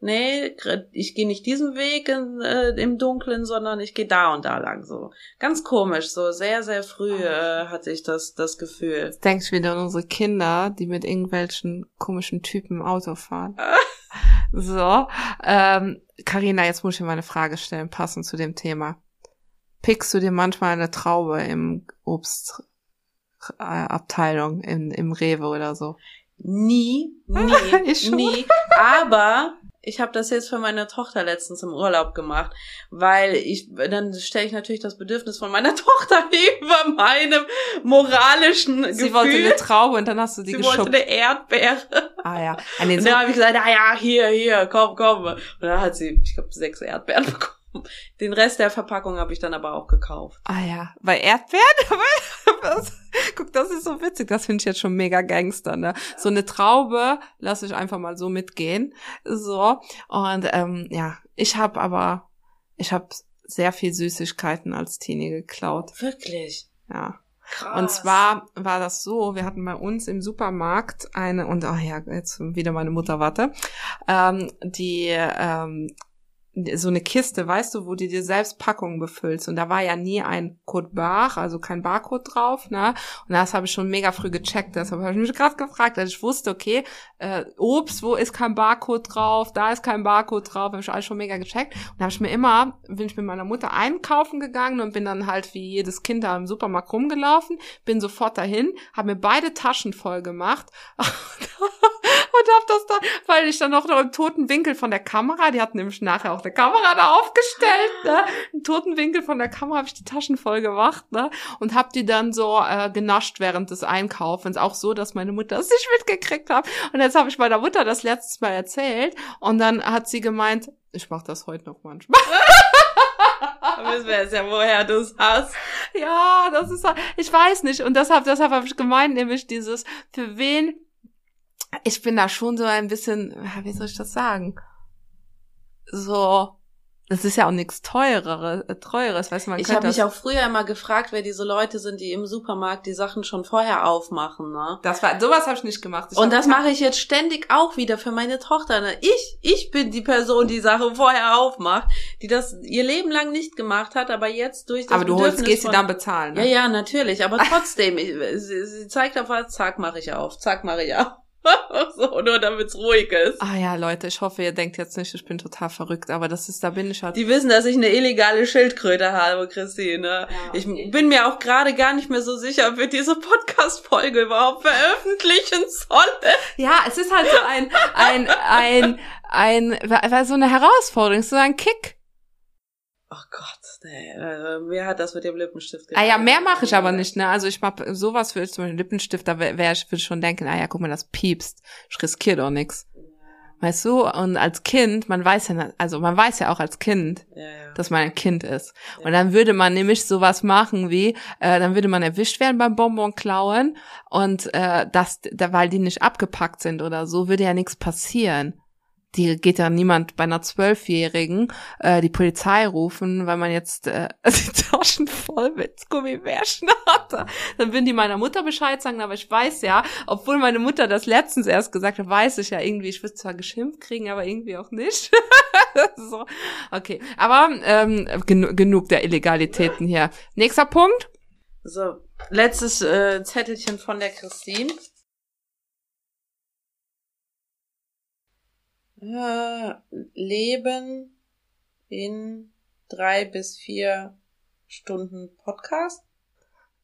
nee, ich gehe nicht diesen Weg in, äh, im Dunkeln, sondern ich gehe da und da lang so. Ganz komisch, so sehr, sehr früh äh, hatte ich das, das Gefühl. Jetzt denkst du wieder an unsere Kinder, die mit irgendwelchen komischen Typen Auto fahren. <laughs> so, ähm, Carina, jetzt muss ich dir mal eine Frage stellen, passend zu dem Thema. Pickst du dir manchmal eine Traube im Obstabteilung, im, im Rewe oder so? Nie, nie, <laughs> nie. Aber ich habe das jetzt für meine Tochter letztens im Urlaub gemacht, weil ich dann stelle ich natürlich das Bedürfnis von meiner <laughs> Tochter über meinem moralischen Sie Gefühl. wollte eine Traube und dann hast du die Sie wollte geschubbt. eine Erdbeere. Ah ja. Ah, nee, Und so, dann habe ich gesagt, ah ja, hier, hier, komm, komm. Und dann hat sie, ich glaube, sechs Erdbeeren bekommen. <laughs> Den Rest der Verpackung habe ich dann aber auch gekauft. ah ja. Bei Erdbeeren? <laughs> Was? Guck, das ist so witzig. Das finde ich jetzt schon mega Gangster, ne? So eine Traube lasse ich einfach mal so mitgehen. So. Und ähm, ja, ich habe aber, ich habe sehr viel Süßigkeiten als Teenie geklaut. Wirklich. Ja. Krass. Und zwar war das so, wir hatten bei uns im Supermarkt eine, und ach ja, jetzt wieder meine Mutter, warte, ähm, die ähm, so eine Kiste, weißt du, wo du dir selbst Packungen befüllst. Und da war ja nie ein Code Bar, also kein Barcode drauf, ne? Und das habe ich schon mega früh gecheckt. Deshalb habe ich mich gerade gefragt, dass ich wusste, okay, äh, Obst, wo ist kein Barcode drauf, da ist kein Barcode drauf, habe ich alles schon mega gecheckt. Und da habe ich mir immer, bin ich mit meiner Mutter einkaufen gegangen und bin dann halt wie jedes Kind da im Supermarkt rumgelaufen, bin sofort dahin, habe mir beide Taschen voll gemacht <laughs> und hab das dann, weil ich dann noch im toten Winkel von der Kamera, die hatten nämlich nachher auch eine Kamera da aufgestellt, ne? Im toten Winkel von der Kamera habe ich die Taschen voll gemacht, ne? Und hab die dann so äh, genascht während des Einkaufens, auch so, dass meine Mutter es nicht mitgekriegt hat. Und jetzt habe ich meiner Mutter das letztes Mal erzählt und dann hat sie gemeint, ich mache das heute noch manchmal. <laughs> Da wissen wir jetzt ja, woher du es hast. Ja, das ist, ich weiß nicht. Und deshalb, deshalb habe ich gemeint, nämlich dieses, für wen, ich bin da schon so ein bisschen, wie soll ich das sagen? So, das ist ja auch nichts teureres, äh, teures, weißt du, man Ich habe mich auch früher immer gefragt, wer diese Leute sind, die im Supermarkt die Sachen schon vorher aufmachen, ne? das war, sowas habe ich nicht gemacht. Ich Und das mache ich jetzt ständig auch wieder für meine Tochter. Ne? Ich, ich bin die Person, die Sachen vorher aufmacht, die das ihr Leben lang nicht gemacht hat, aber jetzt durch das aber du holst, gehst sie von- dann bezahlen. Ja, Ne? ja, natürlich, aber <laughs> trotzdem, ich- sie, sie zeigt auf was, zack, mache ich auf, zack, mache ich auf. <laughs> so, nur damit es ruhig ist. Ah ja, Leute, ich hoffe, ihr denkt jetzt nicht, ich bin total verrückt, aber das ist, da bin ich halt. Die wissen, dass ich eine illegale Schildkröte habe, Christine. Ja, ich bin mir auch gerade gar nicht mehr so sicher, ob wir diese Podcast-Folge überhaupt veröffentlichen sollen. Ja, es ist halt so ein, ein, ein, ein, ein so eine Herausforderung, so ein Kick. Oh Gott, nee, äh, wer hat das mit dem Lippenstift gemacht? Ah ja, mehr mache ich aber nicht, ne? Also ich mach sowas für zum Beispiel Lippenstift, da wäre ich würde schon denken, ah ja, guck mal, das piepst. Ich riskiere doch nix. Weißt du, und als Kind, man weiß ja, also man weiß ja auch als Kind, ja, ja. dass man ein Kind ist. Und dann würde man nämlich sowas machen wie, äh, dann würde man erwischt werden beim Bonbon klauen und äh, das, da, weil die nicht abgepackt sind oder so, würde ja nichts passieren die geht ja niemand bei einer Zwölfjährigen äh, die Polizei rufen, weil man jetzt äh, <laughs> die Taschen voll mit Gummibärchen hatte. Dann würden die meiner Mutter Bescheid sagen, aber ich weiß ja, obwohl meine Mutter das letztens erst gesagt hat, weiß ich ja irgendwie, ich würde zwar geschimpft kriegen, aber irgendwie auch nicht. <laughs> so, okay, aber ähm, genu genug der Illegalitäten hier. Nächster Punkt. So, letztes äh, Zettelchen von der Christine. Äh, leben in drei bis vier Stunden Podcast.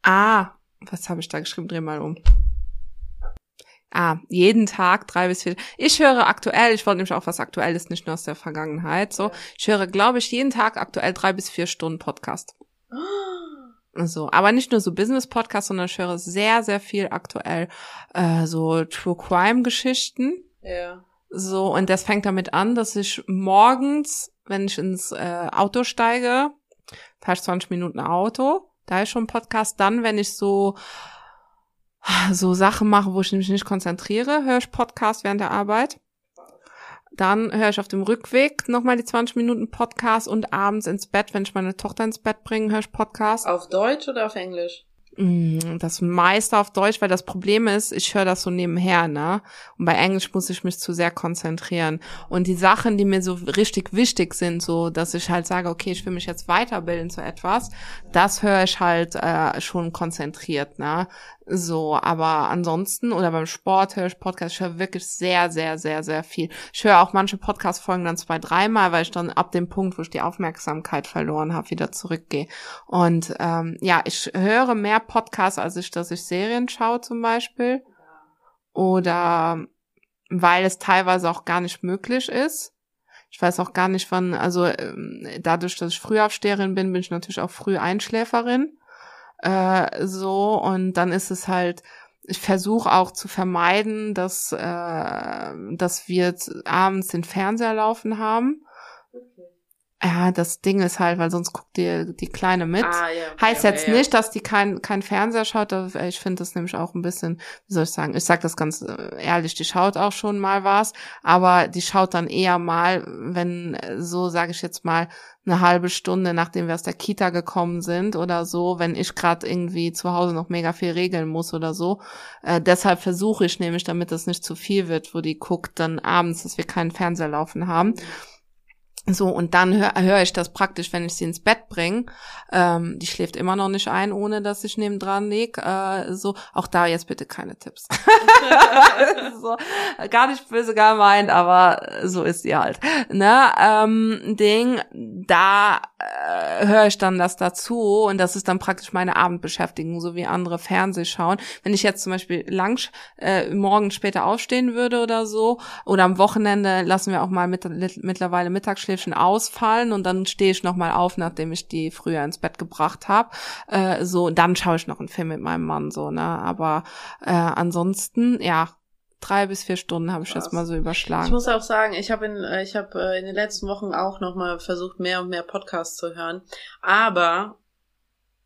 Ah, was habe ich da geschrieben? Dreh mal um. Ah, jeden Tag drei bis vier. Ich höre aktuell, ich wollte nämlich auch was Aktuelles, nicht nur aus der Vergangenheit. So, ich höre, glaube ich, jeden Tag aktuell drei bis vier Stunden Podcast. So, aber nicht nur so Business-Podcast, sondern ich höre sehr, sehr viel aktuell äh, so True Crime-Geschichten. Ja. So, und das fängt damit an, dass ich morgens, wenn ich ins äh, Auto steige, ich 20 Minuten Auto, da ist schon Podcast. Dann, wenn ich so so Sachen mache, wo ich mich nicht konzentriere, höre ich Podcast während der Arbeit. Dann höre ich auf dem Rückweg nochmal die 20 Minuten Podcast und abends ins Bett, wenn ich meine Tochter ins Bett bringe, höre ich Podcast. Auf Deutsch oder auf Englisch? Mm, das meiste auf Deutsch, weil das Problem ist, ich höre das so nebenher, ne? Und bei Englisch muss ich mich zu sehr konzentrieren. Und die Sachen, die mir so richtig wichtig sind, so, dass ich halt sage, okay, ich will mich jetzt weiterbilden zu etwas, das höre ich halt äh, schon konzentriert, ne? So, aber ansonsten oder beim Sport höre ich Podcast, ich höre wirklich sehr, sehr, sehr, sehr viel. Ich höre auch manche Podcast-Folgen dann zwei, dreimal, weil ich dann ab dem Punkt, wo ich die Aufmerksamkeit verloren habe, wieder zurückgehe. Und ähm, ja, ich höre mehr Podcasts, als ich, dass ich Serien schaue zum Beispiel. Oder weil es teilweise auch gar nicht möglich ist. Ich weiß auch gar nicht, wann, also ähm, dadurch, dass ich Frühaufsteherin bin, bin ich natürlich auch früh Einschläferin. Äh, so, und dann ist es halt, ich versuche auch zu vermeiden, dass, äh, dass wir abends den Fernseher laufen haben. Ja, das Ding ist halt, weil sonst guckt die, die Kleine mit. Ah, ja, okay, heißt jetzt ja, nicht, dass die kein, kein Fernseher schaut. Ich finde das nämlich auch ein bisschen, wie soll ich sagen, ich sag das ganz äh, ehrlich, die schaut auch schon mal was, aber die schaut dann eher mal, wenn so, sage ich jetzt mal, eine halbe Stunde, nachdem wir aus der Kita gekommen sind oder so, wenn ich gerade irgendwie zu Hause noch mega viel regeln muss oder so. Äh, deshalb versuche ich nämlich, damit das nicht zu viel wird, wo die guckt, dann abends, dass wir keinen Fernseher laufen haben. So, und dann höre hör ich das praktisch, wenn ich sie ins Bett bringe. Ähm, die schläft immer noch nicht ein, ohne dass ich nebendran leg. Äh, so, auch da jetzt bitte keine Tipps. <laughs> so, gar nicht böse gemeint, aber so ist sie halt. Ne? Ähm, Ding, da äh, höre ich dann das dazu und das ist dann praktisch meine Abendbeschäftigung, so wie andere Fernseh schauen. Wenn ich jetzt zum Beispiel lang äh, morgen später aufstehen würde oder so, oder am Wochenende lassen wir auch mal mit, mittlerweile Mittagsschläfchen ausfallen und dann stehe ich nochmal auf, nachdem ich die früher ins Bett gebracht habe. Äh, so, dann schaue ich noch einen Film mit meinem Mann so, ne? Aber äh, ansonsten, ja, drei bis vier Stunden habe ich das mal so überschlagen. Ich muss auch sagen, ich habe in, äh, ich habe äh, in den letzten Wochen auch noch mal versucht, mehr und mehr Podcasts zu hören. Aber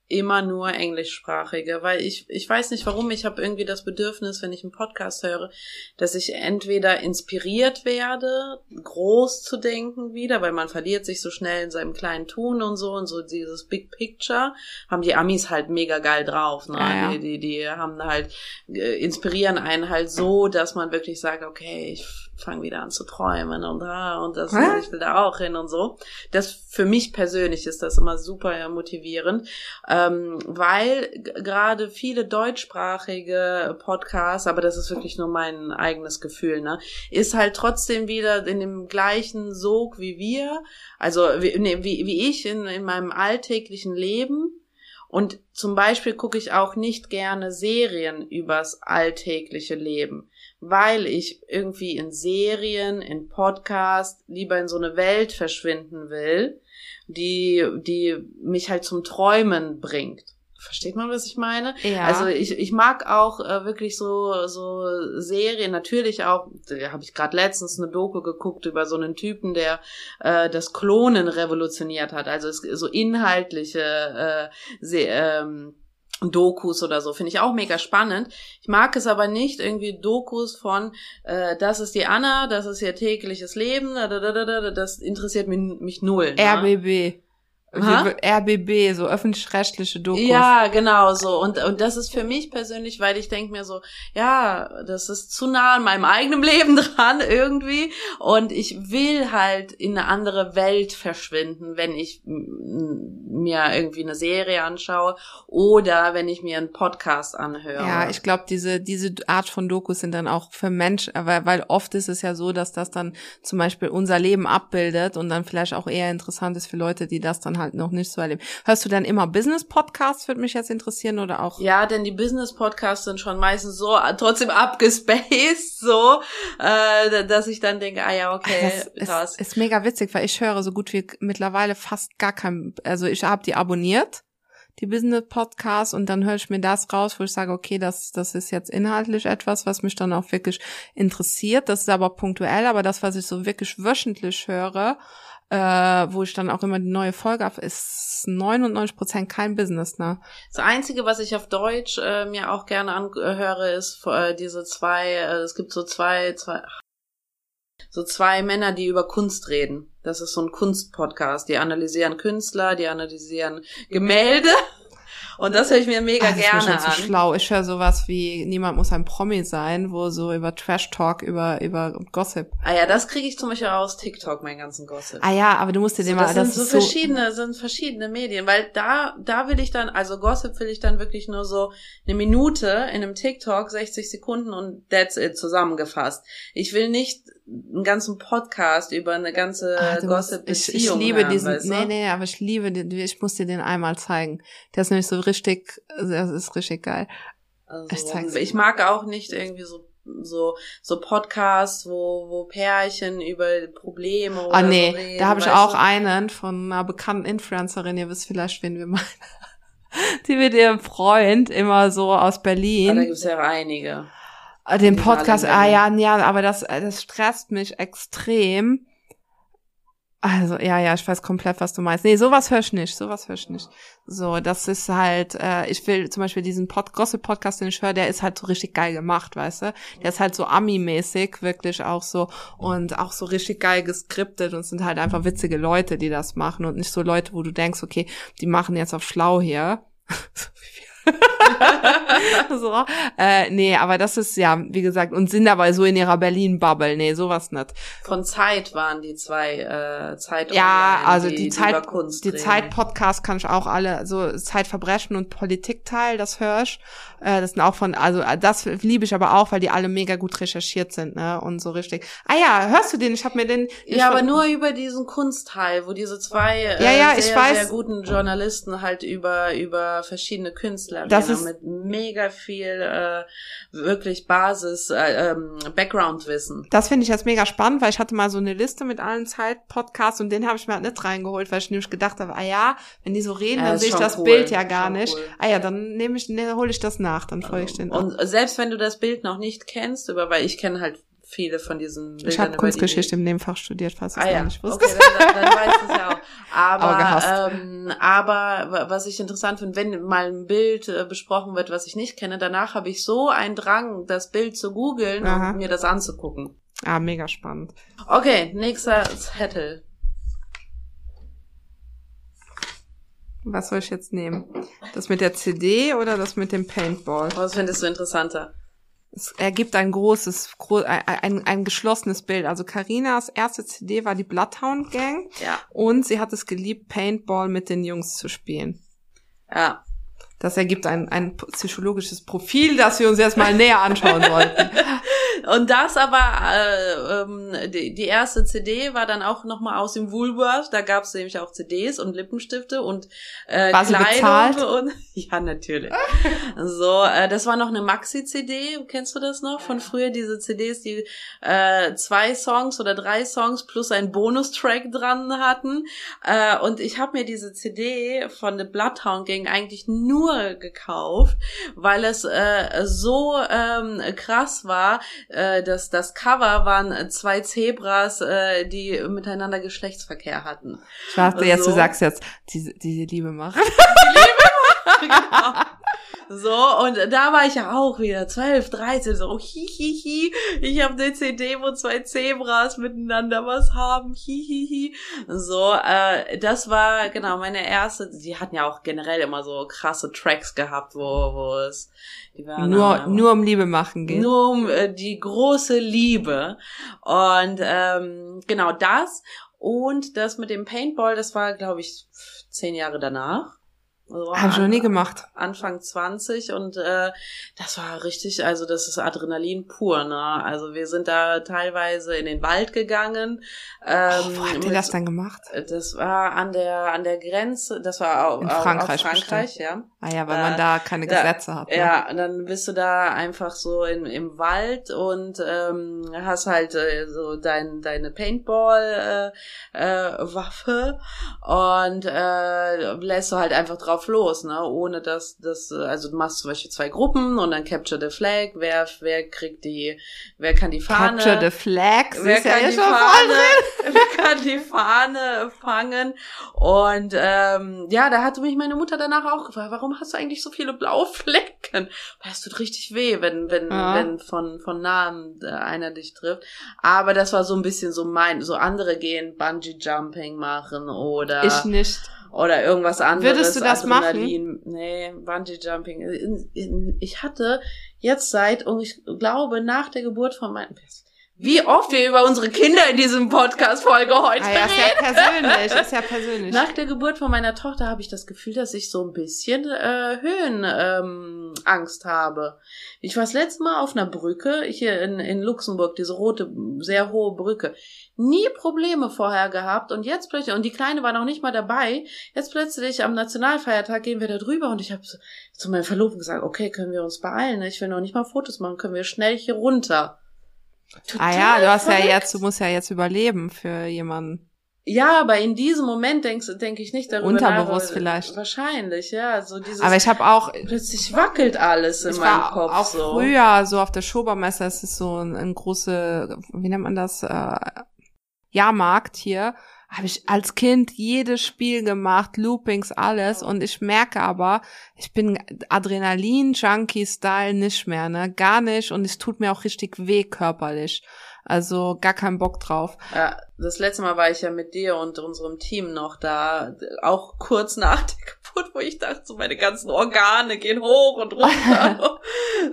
immer nur englischsprachige, weil ich ich weiß nicht warum, ich habe irgendwie das Bedürfnis, wenn ich einen Podcast höre, dass ich entweder inspiriert werde, groß zu denken wieder, weil man verliert sich so schnell in seinem kleinen Tun und so und so dieses Big Picture haben die Amis halt mega geil drauf, ne? Ja, ja. Die, die die haben halt äh, inspirieren einen halt so, dass man wirklich sagt, okay, ich fange wieder an zu träumen und da und das und ich will da auch hin und so. Das für mich persönlich ist das immer super motivierend. Äh, ähm, weil gerade viele deutschsprachige Podcasts, aber das ist wirklich nur mein eigenes Gefühl, ne, ist halt trotzdem wieder in dem gleichen Sog wie wir, also wie, nee, wie, wie ich in, in meinem alltäglichen Leben. Und zum Beispiel gucke ich auch nicht gerne Serien übers alltägliche Leben, weil ich irgendwie in Serien, in Podcasts lieber in so eine Welt verschwinden will, die, die mich halt zum Träumen bringt. Versteht man, was ich meine? Ja. Also ich, ich mag auch äh, wirklich so so Serien, natürlich auch, da habe ich gerade letztens eine Doku geguckt über so einen Typen, der äh, das Klonen revolutioniert hat. Also es, so inhaltliche äh, Se ähm, Dokus oder so, finde ich auch mega spannend. Ich mag es aber nicht, irgendwie Dokus von, äh, das ist die Anna, das ist ihr tägliches Leben, da, da, da, da, das interessiert mich, mich null. Ne? RBB. Aha. Wie- RBB, so öffentlich-rechtliche Dokus. Ja, genau so. Und, und das ist für mich persönlich, weil ich denke mir so, ja, das ist zu nah an meinem eigenen Leben <laughs> dran irgendwie. Und ich will halt in eine andere Welt verschwinden, wenn ich mir irgendwie eine Serie anschaue oder wenn ich mir einen Podcast anhöre. Ja, ich glaube, diese, diese Art von Dokus sind dann auch für Menschen, weil, weil oft ist es ja so, dass das dann zum Beispiel unser Leben abbildet und dann vielleicht auch eher interessant ist für Leute, die das dann halt noch nicht so erleben. Hörst du dann immer Business-Podcasts, würde mich jetzt interessieren, oder auch? Ja, denn die Business-Podcasts sind schon meistens so äh, trotzdem abgespaced, <laughs> so, äh, dass ich dann denke, ah ja, okay, das krass. ist, ist mega witzig, weil ich höre so gut wie mittlerweile fast gar kein, also ich habe die abonniert, die Business Podcasts und dann höre ich mir das raus, wo ich sage, okay, das, das ist jetzt inhaltlich etwas, was mich dann auch wirklich interessiert. Das ist aber punktuell, aber das, was ich so wirklich wöchentlich höre, äh, wo ich dann auch immer die neue Folge habe, ist 99 Prozent kein Business, ne? Das Einzige, was ich auf Deutsch äh, mir auch gerne anhöre, ist äh, diese zwei, äh, es gibt so zwei, zwei, so zwei Männer, die über Kunst reden. Das ist so ein Kunstpodcast. Die analysieren Künstler, die analysieren Gemälde. Und das höre ich mir mega Ah, das ist mir gerne schon zu an. schlau. Ich höre sowas wie Niemand muss ein Promi sein, wo so über Trash Talk, über, über Gossip. Ah ja, das kriege ich zum Beispiel aus TikTok, meinen ganzen Gossip. Ah ja, aber du musst dir So, den das mal, sind das so ist so, verschiedene, sind verschiedene Medien, weil da, da will ich dann, also Gossip will ich dann wirklich nur so eine Minute in einem TikTok, 60 Sekunden und that's it zusammengefasst. Ich will nicht einen ganzen Podcast über eine ganze du musst- ich, Gossip-Beziehung ich liebe hören, diesen, weißt du? nee, nee, aber ich liebe den, ich muss dir den einmal zeigen. Der ist nämlich so richtig, das ist richtig geil. Also, Ich zeig's ich dir. mag auch nicht irgendwie so so so Podcasts, wo wo Pärchen über Probleme oder Ah nee, so reden, da habe ich auch du? einen von einer bekannten Influencerin, ihr wisst vielleicht, wen wir meinen. <laughs> Die mit ihrem Freund immer so aus Ah, da Berlin. gibt's ja einige. Ah, Den Podcast, ah ja, ja, aber das, das stresst mich extrem. Also, ja, ja, ich weiß komplett, was du meinst. Nee, sowas höre ich nicht, sowas höre ich nicht. So, das ist halt, äh, ich will zum Beispiel diesen Pod Gossip-Podcast, den ich höre, der ist halt so richtig geil gemacht, weißt du? Der ist halt so Ami-mäßig, wirklich auch so, und auch so richtig geil geskriptet und sind halt einfach witzige Leute, die das machen und nicht so Leute, wo du denkst, okay, die machen jetzt auf schlau hier. <laughs> <laughs> So äh, nee, aber das ist ja, wie gesagt, und sind aber so in ihrer Berlin-Bubble. Nee, sowas nicht. Von Zeit waren die zwei äh, Zeit Ja, Online, also die, die, Zeit, die reden. Zeit-Podcast kann ich auch alle, so Zeitverbrechen und Politikteil, das höre ich. Äh, das sind auch von, also äh, das liebe ich aber auch, weil die alle mega gut recherchiert sind, ne? Und so richtig. Ah ja, hörst du den? Ich habe mir den. Ja, aber nur über diesen Kunstteil, wo diese zwei äh, Ja, ja, ich sehr, sehr guten Journalisten halt über über verschiedene Künstler Das reden, ist- mit mega viel äh, wirklich Basis äh, ähm, Background-Wissen. Das finde ich jetzt mega spannend, weil ich hatte mal so eine Liste mit allen Zeit-Podcasts und den habe ich mir halt nicht reingeholt, weil ich nämlich gedacht habe, ah ja, wenn die so reden, Ja, dann sehe ich das cool, Bild ja gar nicht. cool. Ah ja, dann nehme ich, ne, hole ich das nach, dann folge ich den. auch. Und selbst wenn du das Bild noch nicht kennst, über weil ich kenne halt viele von diesen Bildern ich habe Kunstgeschichte im Nebenfach studiert, falls du es Ah gar ja, nicht wusstest. okay, dann, dann, weißt du es ja auch. <laughs> Aber ähm, aber wa- was ich interessant finde, wenn mal ein Bild äh, besprochen wird, was ich nicht kenne, danach habe ich so einen Drang, das Bild zu googeln und mir das anzugucken. Ah, mega spannend. Okay, nächster Zettel. Was soll ich jetzt nehmen? Das mit der CD oder das mit dem Paintball? Was findest du interessanter? Es ergibt ein großes, gro ein, ein, ein geschlossenes Bild. Also Karinas erste CD war die Bloodhound Gang Ja, und sie hat es geliebt, Paintball mit den Jungs zu spielen. ja. Das ergibt ein, ein psychologisches Profil, das wir uns erstmal näher anschauen sollten. <laughs> Und das aber, äh, ähm, die, die erste CD war dann auch nochmal aus dem Woolworth. Da gab es nämlich auch CDs und Lippenstifte und äh, war Kleidung bezahlt? und <laughs> ja natürlich. <laughs> so, äh, das war noch eine Maxi-CD. Kennst du das noch von früher? Diese CDs, die äh, zwei Songs oder drei Songs plus einen Bonustrack dran hatten. Äh, und ich habe mir diese CD von The Bloodhound Gang eigentlich nur gekauft, weil es äh, so ähm, krass war, äh, dass das Cover waren zwei Zebras, äh, die miteinander Geschlechtsverkehr hatten. Ich dachte jetzt, du So. sagst jetzt, diese, diese Liebe macht. <laughs> Genau. So, und da war ich ja auch wieder 12, 13, so hihihi, ich habe eine CD, wo zwei Zebras miteinander was haben, hihihi. So, äh, das war genau meine erste, die hatten ja auch generell immer so krasse Tracks gehabt, wo, wo es, die waren nur, äh, nur um Liebe machen geht. nur um äh, die große Liebe. Und ähm, genau das. Und das mit dem Paintball, das war, glaube ich, zehn Jahre danach. Also Hab ich noch nie an- gemacht. Anfang 20 und äh, das war richtig, also das ist Adrenalin pur, ne? Also wir sind da teilweise in den Wald gegangen. Ähm, Oh, wo habt ihr mit- das dann gemacht? Das war an der an der Grenze, das war auch, In Frankreich Auch Frankreich, ja. Ah ja, weil Äh, man da keine da- Gesetze hat. Ne? Ja, und dann bist du da einfach so in, im Wald und ähm, hast halt äh, so dein, deine Paintball äh, äh, Waffe und äh, lässt du halt einfach drauf los, ne? Ohne dass das, äh, also du machst zum Beispiel zwei Gruppen und dann Capture the Flag, wer, wer kriegt die, wer kann die Fahne. Capture the Flag. Wer ja kann, hier die Fahne, <laughs> wer kann die Fahne fangen? Und ähm, ja, da hatte mich meine Mutter danach auch gefragt, warum hast du eigentlich so viele blaue Flecken? Weil es tut richtig weh, wenn, wenn, Ja. wenn von, von nahem äh, einer dich trifft. Aber das war so ein bisschen so mein, so andere gehen Bungee Jumping machen oder Ich nicht. Oder irgendwas anderes. Würdest du das machen? Adrenalin. Nee, Bungee Jumping. In- in- Ich hatte jetzt seit, und ich glaube, nach der Geburt von meinem, wie oft wir über unsere Kinder in diesem Podcast-Folge heute Ah ja, ist reden. ja persönlich, ist ja persönlich. Nach der Geburt von meiner Tochter habe ich das Gefühl, dass ich so ein bisschen äh, Höhenangst ähm, Angst habe. Ich war das letzte Mal auf einer Brücke hier in, in Luxemburg, diese rote, sehr hohe Brücke. Nie Probleme vorher gehabt und jetzt plötzlich, und die Kleine war noch nicht mal dabei, jetzt plötzlich am Nationalfeiertag gehen wir da drüber und ich habe zu meinem Verlobten gesagt, okay, können wir uns beeilen, ne? ich will noch nicht mal Fotos machen, können wir schnell hier runter. Ah ja, du hast ja verrückt. jetzt, du musst ja jetzt überleben für jemanden. Ja, aber in diesem Moment denkst denke ich nicht darüber Unterbewusst nach. vielleicht. Wahrscheinlich, ja. So dieses, Aber ich habe auch, plötzlich wackelt alles in meinem Kopf auch so. früher so auf der Schobermesse, es ist so ein, ein große, wie nennt man das, äh, Jahrmarkt hier, habe ich als Kind jedes Spiel gemacht, Loopings, alles. Und ich merke aber, ich bin Adrenalin-Junkie-Style nicht mehr, ne, gar nicht. Und es tut mir auch richtig weh körperlich, also gar keinen Bock drauf. Ja, das letzte Mal war ich ja mit dir und unserem Team noch da, auch kurz nach der <laughs> Geburt, wo ich dachte, so meine ganzen Organe gehen hoch und runter.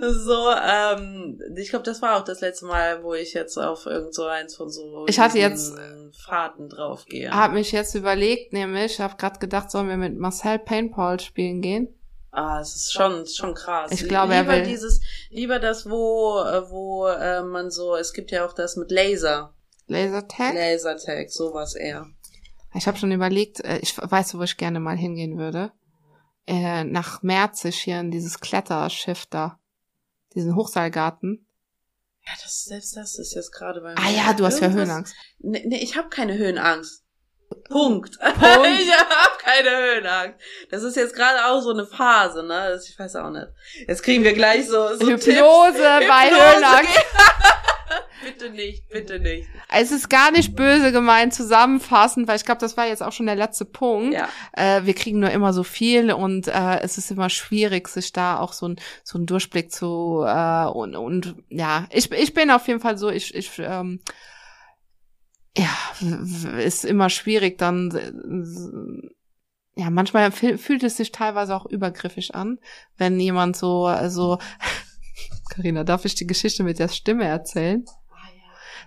<laughs> so, ähm, ich glaube, das war auch das letzte Mal, wo ich jetzt auf irgend so eins von so Ich hatte diesen Fahrten draufgehe. Hab mich jetzt überlegt, nämlich, habe gerade gedacht, sollen wir mit Marcel Paintball spielen gehen? Ah, es ist schon, schon krass. Ich glaube, er lieber will- dieses, lieber das, wo, äh, wo äh, man so, es gibt ja auch das mit Laser, Lasertag? Lasertag, sowas eher. Ich habe schon überlegt, äh, ich weiß, wo ich gerne mal hingehen würde. Äh, nach Merzig hier in dieses Kletterschiff da. Diesen Hochseilgarten. Ja, das, selbst das ist jetzt gerade bei mir. Ah ja, du hast ja Höhenangst. Nee, nee ich habe keine Höhenangst. Punkt. <laughs> Punkt. ich habe keine Höhenangst. Das ist jetzt gerade auch so eine Phase, ne? Ich weiß auch nicht. Jetzt kriegen wir gleich so, so Hypnose Tipps. bei Hypnose Höhenangst. <laughs> bitte nicht, bitte nicht. Es ist gar nicht böse gemeint zusammenfassend, weil ich glaube, das war jetzt auch schon der letzte Punkt. Ja. Äh, wir kriegen nur immer so viel und äh, es ist immer schwierig, sich da auch so ein so einen Durchblick zu äh, und und ja, ich ich bin auf jeden Fall so, ich ich ähm, ja, ist immer schwierig dann äh, ja, manchmal fühl- fühlt es sich teilweise auch übergriffig an, wenn jemand so <laughs> so Carina, darf ich die Geschichte mit der Stimme erzählen?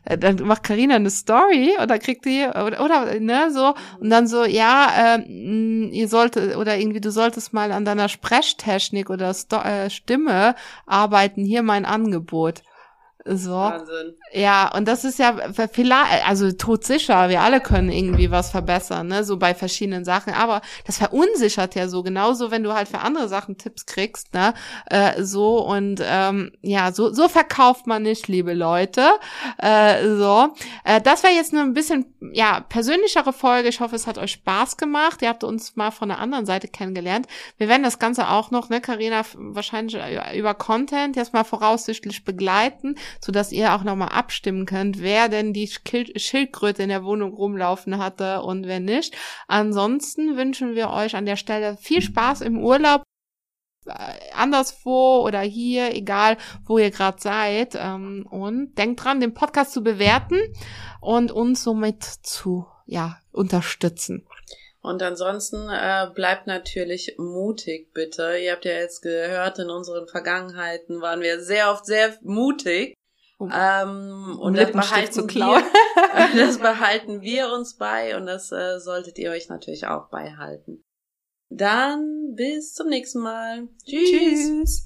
äh, dann macht Karina eine Story oder kriegt die oder, oder ne so und dann so ja äh, ihr solltet oder irgendwie du solltest mal an deiner Sprechtechnik oder Sto äh, Stimme arbeiten hier mein Angebot so. Wahnsinn. Ja, und das ist ja vielleicht, also todsicher, wir alle können irgendwie was verbessern, ne, so bei verschiedenen Sachen, aber das verunsichert ja so, genauso wenn du halt für andere Sachen Tipps kriegst, ne, äh, so. Und ähm, ja, so, so verkauft man nicht, liebe Leute, äh, so. Äh, das war jetzt eine ein bisschen, ja, persönlichere Folge, ich hoffe, es hat euch Spaß gemacht, ihr habt uns mal von der anderen Seite kennengelernt. Wir werden das Ganze auch noch, ne, Karina wahrscheinlich über Content jetzt mal voraussichtlich begleiten, so dass ihr auch nochmal abstimmen könnt, wer denn die Schildkröte in der Wohnung rumlaufen hatte und wer nicht. Ansonsten wünschen wir euch an der Stelle viel Spaß im Urlaub äh, anderswo oder hier, egal wo ihr gerade seid. Ähm, und denkt dran, den Podcast zu bewerten und uns somit zu ja, unterstützen. Und ansonsten äh, bleibt natürlich mutig, bitte. Ihr habt ja jetzt gehört, in unseren Vergangenheiten waren wir sehr oft sehr mutig. Um, ähm, und das behalten, zu klauen. wir, <laughs> das behalten wir uns bei und das äh, solltet ihr euch natürlich auch beihalten. Dann bis zum nächsten Mal. Tschüss. Tschüss.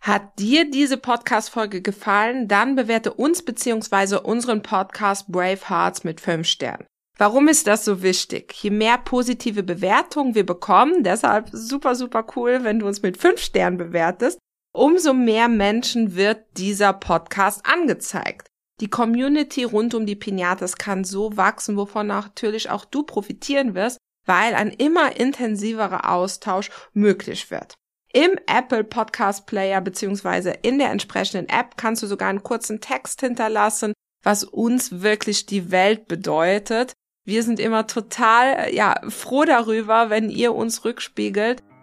Hat dir diese Podcast-Folge gefallen? Dann bewerte uns beziehungsweise unseren Podcast Brave Hearts mit fünf Sternen. Warum ist das so wichtig? Je mehr positive Bewertungen wir bekommen, deshalb super, super cool, wenn du uns mit fünf Sternen bewertest, umso mehr Menschen wird dieser Podcast angezeigt. Die Community rund um die Pinatas kann so wachsen, wovon natürlich auch du profitieren wirst, weil ein immer intensiverer Austausch möglich wird. Im Apple Podcast Player beziehungsweise in der entsprechenden App kannst du sogar einen kurzen Text hinterlassen, was uns wirklich die Welt bedeutet. Wir sind immer total ja froh darüber, wenn ihr uns rückspiegelt,